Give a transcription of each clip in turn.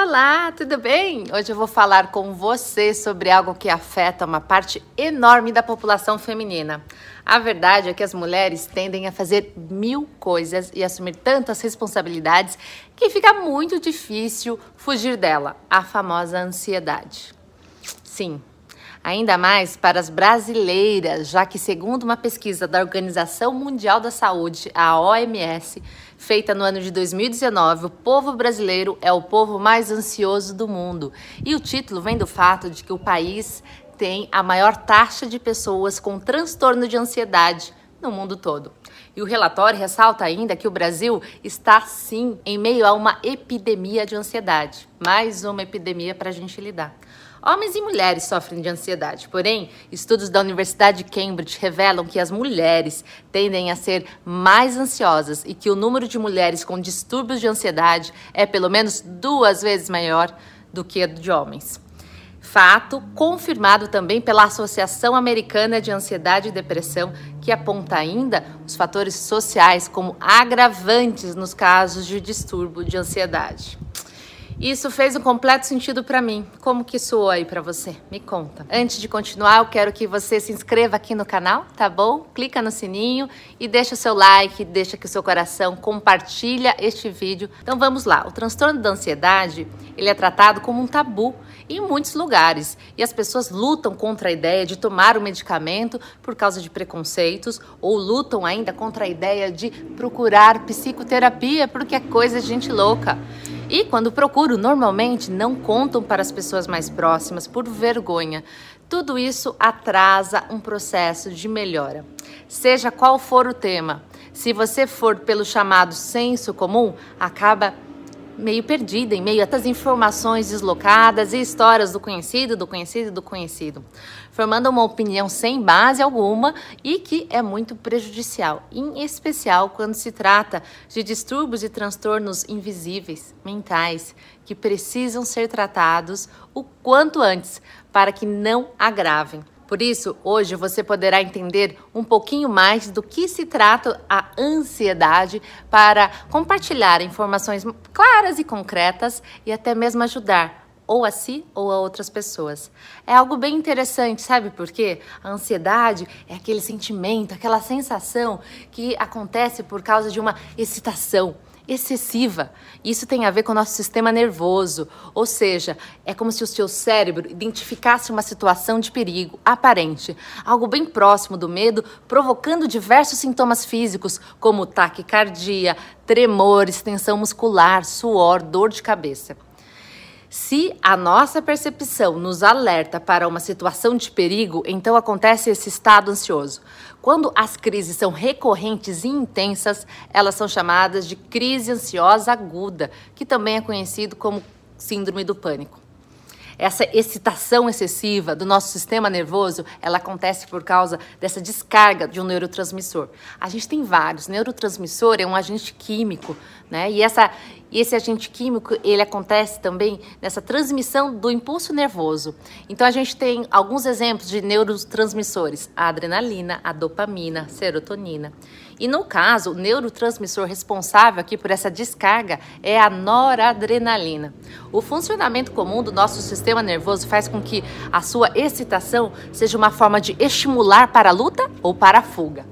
Olá, tudo bem? Hoje eu vou falar com você sobre algo que afeta uma parte enorme da população feminina. A verdade é que as mulheres tendem a fazer mil coisas e assumir tantas responsabilidades que fica muito difícil fugir dela, a famosa ansiedade. Sim, ainda mais para as brasileiras, já que, segundo uma pesquisa da Organização Mundial da Saúde, a OMS, feita no ano de 2019, o povo brasileiro é o povo mais ansioso do mundo. E o título vem do fato de que o país tem a maior taxa de pessoas com transtorno de ansiedade no mundo todo. E o relatório ressalta ainda que o Brasil está sim em meio a uma epidemia de ansiedade, mais uma epidemia para a gente lidar. Homens e mulheres sofrem de ansiedade, porém, estudos da Universidade de Cambridge revelam que as mulheres tendem a ser mais ansiosas e que o número de mulheres com distúrbios de ansiedade é pelo menos duas vezes maior do que o de homens. Fato confirmado também pela Associação Americana de Ansiedade e Depressão, que aponta ainda os fatores sociais como agravantes nos casos de distúrbio de ansiedade. Isso fez um completo sentido para mim. Como que soou aí para você? Me conta. Antes de continuar, eu quero que você se inscreva aqui no canal, tá bom? Clica no sininho e deixa o seu like, deixa que o seu coração compartilha este vídeo. Então vamos lá. O transtorno da ansiedade, ele é tratado como um tabu em muitos lugares e as pessoas lutam contra a ideia de tomar o medicamento por causa de preconceitos ou lutam ainda contra a ideia de procurar psicoterapia porque é coisa de gente louca. E quando procuro, normalmente não contam para as pessoas mais próximas por vergonha. Tudo isso atrasa um processo de melhora. Seja qual for o tema, se você for pelo chamado senso comum, acaba meio perdida em meio a tantas informações deslocadas e histórias do conhecido, do conhecido, do conhecido, formando uma opinião sem base alguma e que é muito prejudicial, em especial quando se trata de distúrbios e transtornos invisíveis, mentais, que precisam ser tratados o quanto antes para que não agravem. Por isso, hoje você poderá entender um pouquinho mais do que se trata a ansiedade para compartilhar informações claras e concretas e até mesmo ajudar ou a si ou a outras pessoas. É algo bem interessante, sabe por quê? A ansiedade é aquele sentimento, aquela sensação que acontece por causa de uma excitação excessiva. Isso tem a ver com o nosso sistema nervoso, ou seja, é como se o seu cérebro identificasse uma situação de perigo aparente, algo bem próximo do medo, provocando diversos sintomas físicos, como taquicardia, tremores, tensão muscular, suor, dor de cabeça. Se a nossa percepção nos alerta para uma situação de perigo, então acontece esse estado ansioso. Quando as crises são recorrentes e intensas, elas são chamadas de crise ansiosa aguda, que também é conhecido como síndrome do pânico. Essa excitação excessiva do nosso sistema nervoso, ela acontece por causa dessa descarga de um neurotransmissor. A gente tem vários. Neurotransmissor é um agente químico, né? E essa e esse agente químico, ele acontece também nessa transmissão do impulso nervoso. Então a gente tem alguns exemplos de neurotransmissores: a adrenalina, a dopamina, a serotonina. E no caso, o neurotransmissor responsável aqui por essa descarga é a noradrenalina. O funcionamento comum do nosso sistema nervoso faz com que a sua excitação seja uma forma de estimular para a luta ou para a fuga.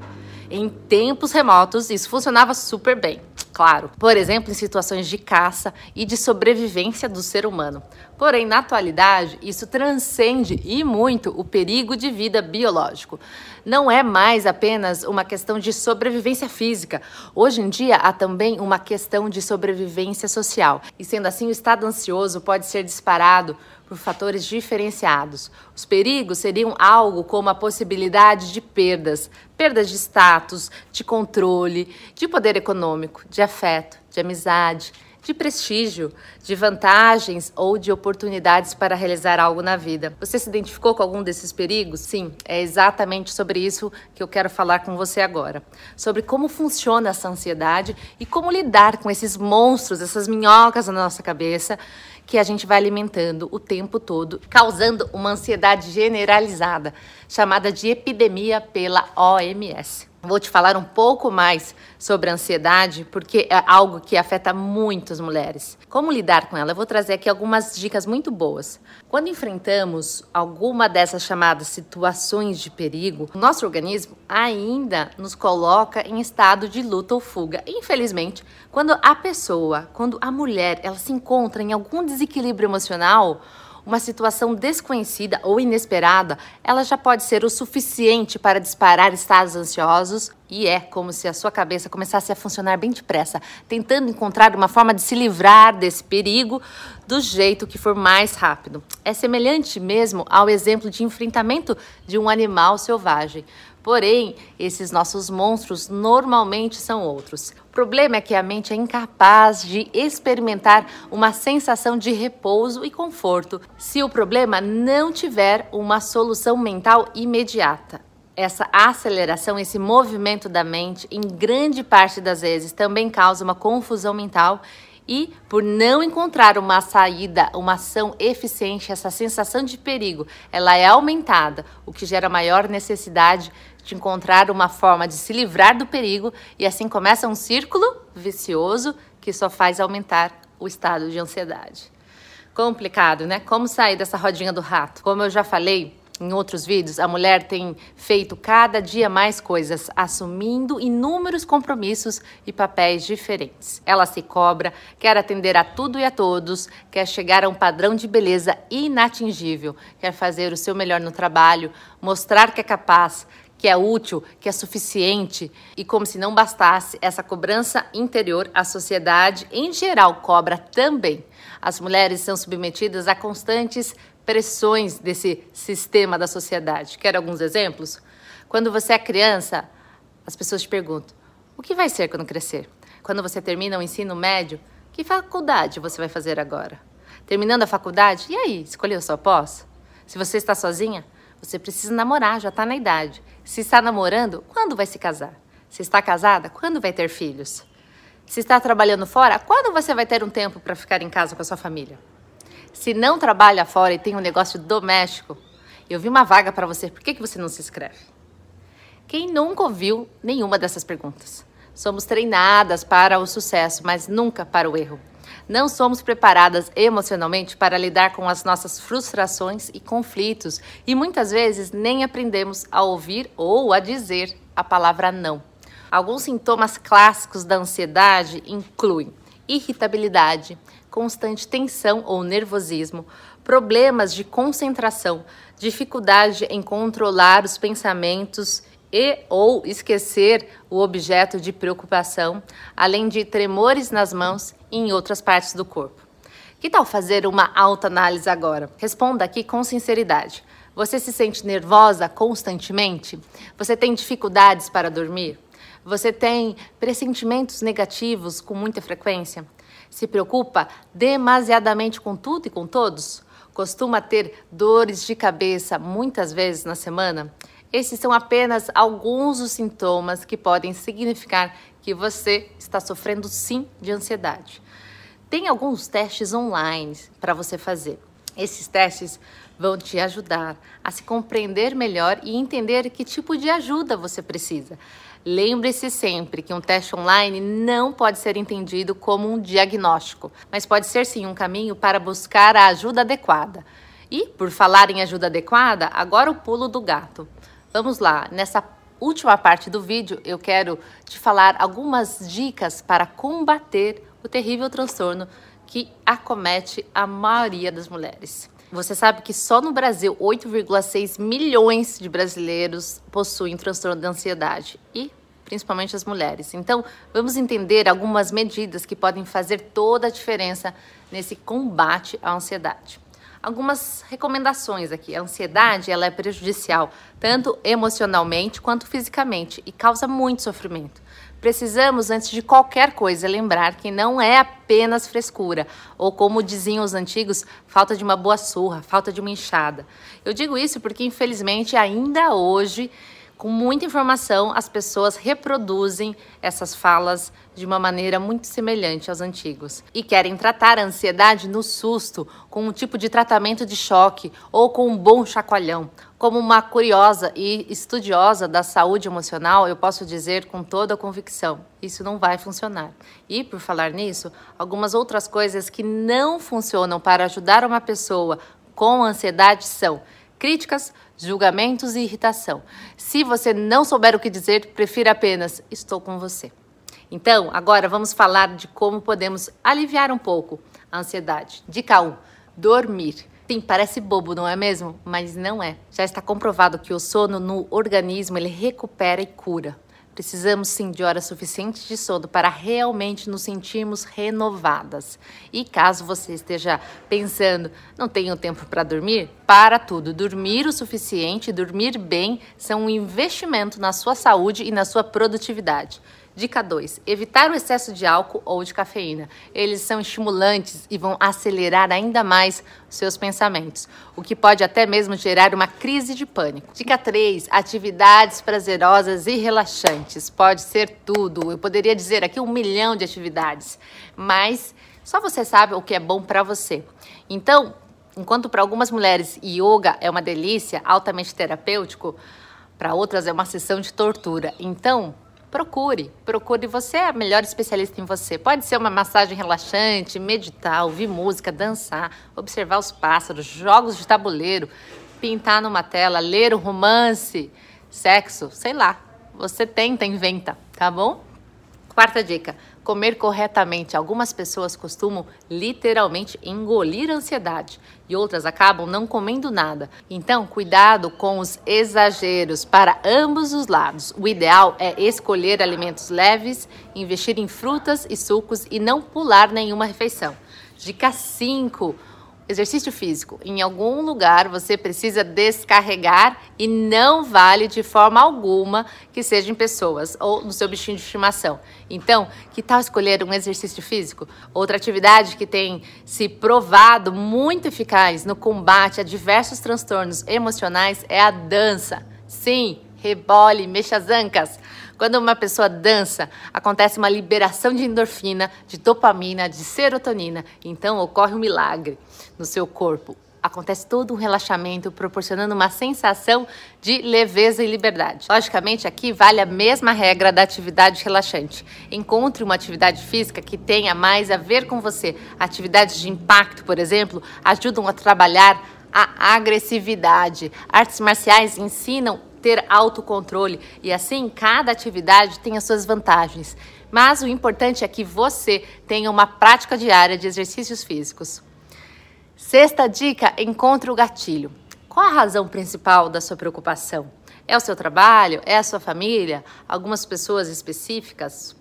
Em tempos remotos, isso funcionava super bem claro, por exemplo, em situações de caça e de sobrevivência do ser humano. Porém, na atualidade, isso transcende e muito o perigo de vida biológico. Não é mais apenas uma questão de sobrevivência física. Hoje em dia, há também uma questão de sobrevivência social. E sendo assim, o estado ansioso pode ser disparado por fatores diferenciados. Os perigos seriam algo como a possibilidade de perdas, perdas de status, de controle, de poder econômico, de afeto, de amizade, de prestígio, de vantagens ou de oportunidades para realizar algo na vida. Você se identificou com algum desses perigos? Sim, é exatamente sobre isso que eu quero falar com você agora. Sobre como funciona essa ansiedade e como lidar com esses monstros, essas minhocas na nossa cabeça que a gente vai alimentando o tempo todo, causando uma ansiedade generalizada, chamada de epidemia pela OMS. Vou te falar um pouco mais sobre a ansiedade, porque é algo que afeta muitas mulheres. Como lidar com ela? Eu vou trazer aqui algumas dicas muito boas. Quando enfrentamos alguma dessas chamadas situações de perigo, nosso organismo ainda nos coloca em estado de luta ou fuga. Infelizmente, quando a pessoa, quando a mulher, ela se encontra em algum desequilíbrio emocional, uma situação desconhecida ou inesperada, ela já pode ser o suficiente para disparar estados ansiosos e é como se a sua cabeça começasse a funcionar bem depressa, tentando encontrar uma forma de se livrar desse perigo do jeito que for mais rápido. É semelhante mesmo ao exemplo de enfrentamento de um animal selvagem. Porém, esses nossos monstros normalmente são outros. O problema é que a mente é incapaz de experimentar uma sensação de repouso e conforto se o problema não tiver uma solução mental imediata essa aceleração, esse movimento da mente, em grande parte das vezes, também causa uma confusão mental e por não encontrar uma saída, uma ação eficiente, essa sensação de perigo, ela é aumentada, o que gera maior necessidade de encontrar uma forma de se livrar do perigo e assim começa um círculo vicioso que só faz aumentar o estado de ansiedade. Complicado, né? Como sair dessa rodinha do rato? Como eu já falei, em outros vídeos, a mulher tem feito cada dia mais coisas, assumindo inúmeros compromissos e papéis diferentes. Ela se cobra, quer atender a tudo e a todos, quer chegar a um padrão de beleza inatingível, quer fazer o seu melhor no trabalho, mostrar que é capaz, que é útil, que é suficiente, e como se não bastasse essa cobrança interior, a sociedade em geral cobra também. As mulheres são submetidas a constantes pressões desse sistema da sociedade. Quer alguns exemplos? Quando você é criança, as pessoas te perguntam: o que vai ser quando crescer? Quando você termina o ensino médio, que faculdade você vai fazer agora? Terminando a faculdade, e aí, escolheu sua pós? Se você está sozinha, você precisa namorar, já está na idade. Se está namorando, quando vai se casar? Se está casada, quando vai ter filhos? Se está trabalhando fora, quando você vai ter um tempo para ficar em casa com a sua família? Se não trabalha fora e tem um negócio doméstico, eu vi uma vaga para você, por que, que você não se inscreve? Quem nunca ouviu nenhuma dessas perguntas? Somos treinadas para o sucesso, mas nunca para o erro. Não somos preparadas emocionalmente para lidar com as nossas frustrações e conflitos e muitas vezes nem aprendemos a ouvir ou a dizer a palavra não. Alguns sintomas clássicos da ansiedade incluem irritabilidade, constante tensão ou nervosismo, problemas de concentração, dificuldade em controlar os pensamentos e ou esquecer o objeto de preocupação, além de tremores nas mãos e em outras partes do corpo. Que tal fazer uma autoanálise agora? Responda aqui com sinceridade. Você se sente nervosa constantemente? Você tem dificuldades para dormir? Você tem pressentimentos negativos com muita frequência? Se preocupa demasiadamente com tudo e com todos? Costuma ter dores de cabeça muitas vezes na semana? Esses são apenas alguns dos sintomas que podem significar que você está sofrendo sim de ansiedade. Tem alguns testes online para você fazer. Esses testes vão te ajudar a se compreender melhor e entender que tipo de ajuda você precisa. Lembre-se sempre que um teste online não pode ser entendido como um diagnóstico, mas pode ser sim um caminho para buscar a ajuda adequada. E, por falar em ajuda adequada, agora o pulo do gato. Vamos lá, nessa última parte do vídeo eu quero te falar algumas dicas para combater o terrível transtorno que acomete a maioria das mulheres. Você sabe que só no Brasil 8,6 milhões de brasileiros possuem transtorno de ansiedade e principalmente as mulheres. Então, vamos entender algumas medidas que podem fazer toda a diferença nesse combate à ansiedade. Algumas recomendações aqui. A ansiedade ela é prejudicial tanto emocionalmente quanto fisicamente e causa muito sofrimento. Precisamos, antes de qualquer coisa, lembrar que não é apenas frescura, ou como diziam os antigos, falta de uma boa surra, falta de uma enxada. Eu digo isso porque, infelizmente, ainda hoje Com muita informação, as pessoas reproduzem essas falas de uma maneira muito semelhante aos antigos e querem tratar a ansiedade no susto, com um tipo de tratamento de choque ou com um bom chacoalhão. Como uma curiosa e estudiosa da saúde emocional, eu posso dizer com toda a convicção: isso não vai funcionar. E, por falar nisso, algumas outras coisas que não funcionam para ajudar uma pessoa com ansiedade são críticas, julgamentos e irritação. Se você não souber o que dizer, prefira apenas estou com você. Então, agora vamos falar de como podemos aliviar um pouco a ansiedade. Dica 1: dormir. Sim, parece bobo, não é mesmo? Mas não é. Já está comprovado que o sono no organismo ele recupera e cura. Precisamos sim de horas suficientes de sono para realmente nos sentirmos renovadas. E caso você esteja pensando, não tenho tempo para dormir, para tudo. Dormir o suficiente, dormir bem são um investimento na sua saúde e na sua produtividade. Dica 2: evitar o excesso de álcool ou de cafeína. Eles são estimulantes e vão acelerar ainda mais seus pensamentos, o que pode até mesmo gerar uma crise de pânico. Dica 3: atividades prazerosas e relaxantes. Pode ser tudo. Eu poderia dizer aqui um milhão de atividades, mas só você sabe o que é bom para você. Então, enquanto para algumas mulheres yoga é uma delícia, altamente terapêutico, para outras é uma sessão de tortura. Então, procure. Procure, você é a melhor especialista em você. Pode ser uma massagem relaxante, meditar, ouvir música, dançar, observar os pássaros, jogos de tabuleiro, pintar numa tela, ler um romance, sexo, sei lá. Você tenta, inventa, tá bom? Quarta dica: comer corretamente. Algumas pessoas costumam literalmente engolir a ansiedade e outras acabam não comendo nada. Então, cuidado com os exageros para ambos os lados. O ideal é escolher alimentos leves, investir em frutas e sucos e não pular nenhuma refeição. Dica 5 exercício físico. Em algum lugar você precisa descarregar e não vale de forma alguma que seja em pessoas ou no seu bichinho de estimação. Então, que tal escolher um exercício físico? Outra atividade que tem se provado muito eficaz no combate a diversos transtornos emocionais é a dança. Sim, rebole, mexa as ancas. Quando uma pessoa dança, acontece uma liberação de endorfina, de dopamina, de serotonina. Então ocorre um milagre no seu corpo. Acontece todo um relaxamento, proporcionando uma sensação de leveza e liberdade. Logicamente, aqui vale a mesma regra da atividade relaxante. Encontre uma atividade física que tenha mais a ver com você. Atividades de impacto, por exemplo, ajudam a trabalhar a agressividade. Artes marciais ensinam ter autocontrole e assim cada atividade tem as suas vantagens. Mas o importante é que você tenha uma prática diária de exercícios físicos. Sexta dica: encontre o gatilho. Qual a razão principal da sua preocupação? É o seu trabalho? É a sua família? Algumas pessoas específicas?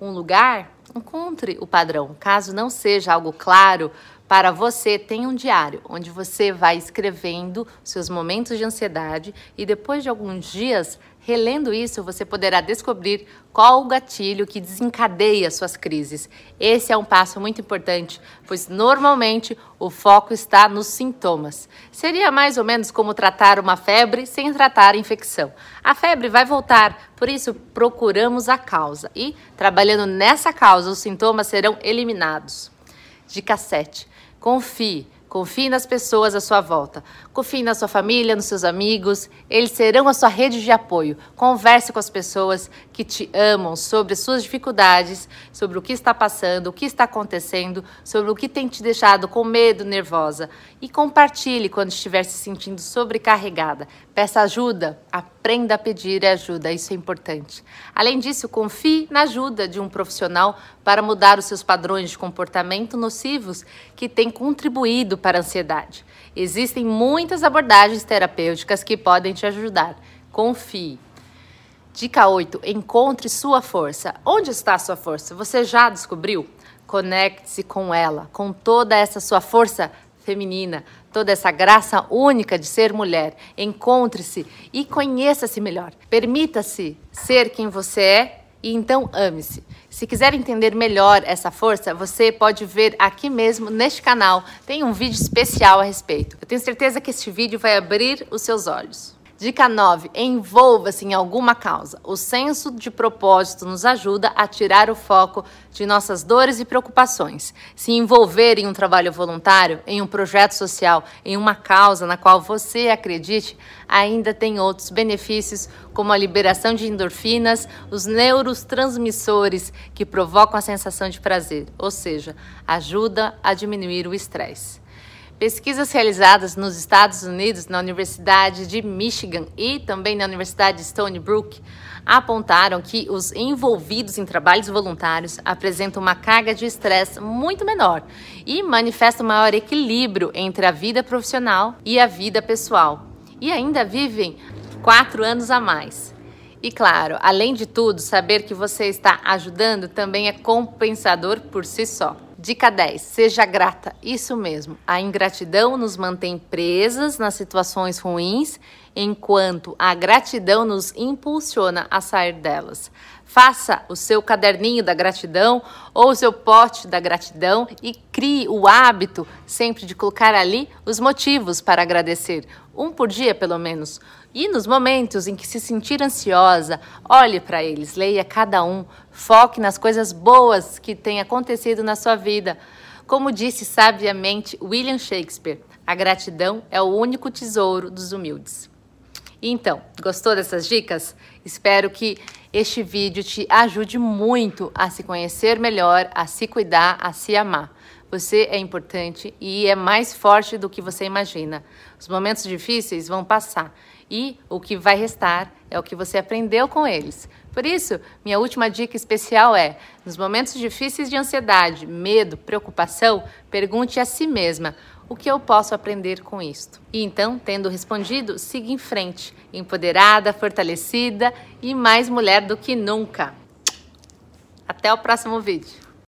Um lugar? Encontre o padrão. Caso não seja algo claro, para você, tem um diário onde você vai escrevendo seus momentos de ansiedade e depois de alguns dias, relendo isso, você poderá descobrir qual o gatilho que desencadeia suas crises. Esse é um passo muito importante, pois normalmente o foco está nos sintomas. Seria mais ou menos como tratar uma febre sem tratar a infecção. A febre vai voltar, por isso procuramos a causa e, trabalhando nessa causa, os sintomas serão eliminados. Dica 7. Confie. Confie nas pessoas à sua volta. Confie na sua família, nos seus amigos. Eles serão a sua rede de apoio. Converse com as pessoas que te amam sobre suas dificuldades, sobre o que está passando, o que está acontecendo, sobre o que tem te deixado com medo, nervosa. E compartilhe quando estiver se sentindo sobrecarregada. Peça ajuda. Aprenda a pedir ajuda. Isso é importante. Além disso, confie na ajuda de um profissional para mudar os seus padrões de comportamento nocivos que têm contribuído para a ansiedade. Existem muitas abordagens terapêuticas que podem te ajudar. Confie. Dica 8. Encontre sua força. Onde está a sua força? Você já descobriu? Conecte-se com ela, com toda essa sua força feminina, toda essa graça única de ser mulher. Encontre-se e conheça-se melhor. Permita-se ser quem você é e então ame-se. Se quiser entender melhor essa força, você pode ver aqui mesmo neste canal. Tem um vídeo especial a respeito. Eu tenho certeza que este vídeo vai abrir os seus olhos. Dica 9. Envolva-se em alguma causa. O senso de propósito nos ajuda a tirar o foco de nossas dores e preocupações. Se envolver em um trabalho voluntário, em um projeto social, em uma causa na qual você acredite, ainda tem outros benefícios, como a liberação de endorfinas, os neurotransmissores que provocam a sensação de prazer, ou seja, ajuda a diminuir o estresse. Pesquisas realizadas nos Estados Unidos, na Universidade de Michigan e também na Universidade de Stony Brook, apontaram que os envolvidos em trabalhos voluntários apresentam uma carga de estresse muito menor e manifestam maior equilíbrio entre a vida profissional e a vida pessoal. E ainda vivem quatro anos a mais. E claro, além de tudo, saber que você está ajudando também é compensador por si só. Dica 10. Seja grata. Isso mesmo. A ingratidão nos mantém presas nas situações ruins, enquanto a gratidão nos impulsiona a sair delas. Faça o seu caderninho da gratidão ou o seu pote da gratidão e crie o hábito sempre de colocar ali os motivos para agradecer, um por dia pelo menos. E nos momentos em que se sentir ansiosa, olhe para eles, leia cada um, foque nas coisas boas que têm acontecido na sua vida. Como disse sabiamente William Shakespeare, a gratidão é o único tesouro dos humildes. Então, gostou dessas dicas? Espero que este vídeo te ajude muito a se conhecer melhor, a se cuidar, a se amar. Você é importante e é mais forte do que você imagina. Os momentos difíceis vão passar e o que vai restar é o que você aprendeu com eles. Por isso, minha última dica especial é: nos momentos difíceis de ansiedade, medo, preocupação, pergunte a si mesma o que eu posso aprender com isto? E então, tendo respondido, siga em frente, empoderada, fortalecida e mais mulher do que nunca. Até o próximo vídeo.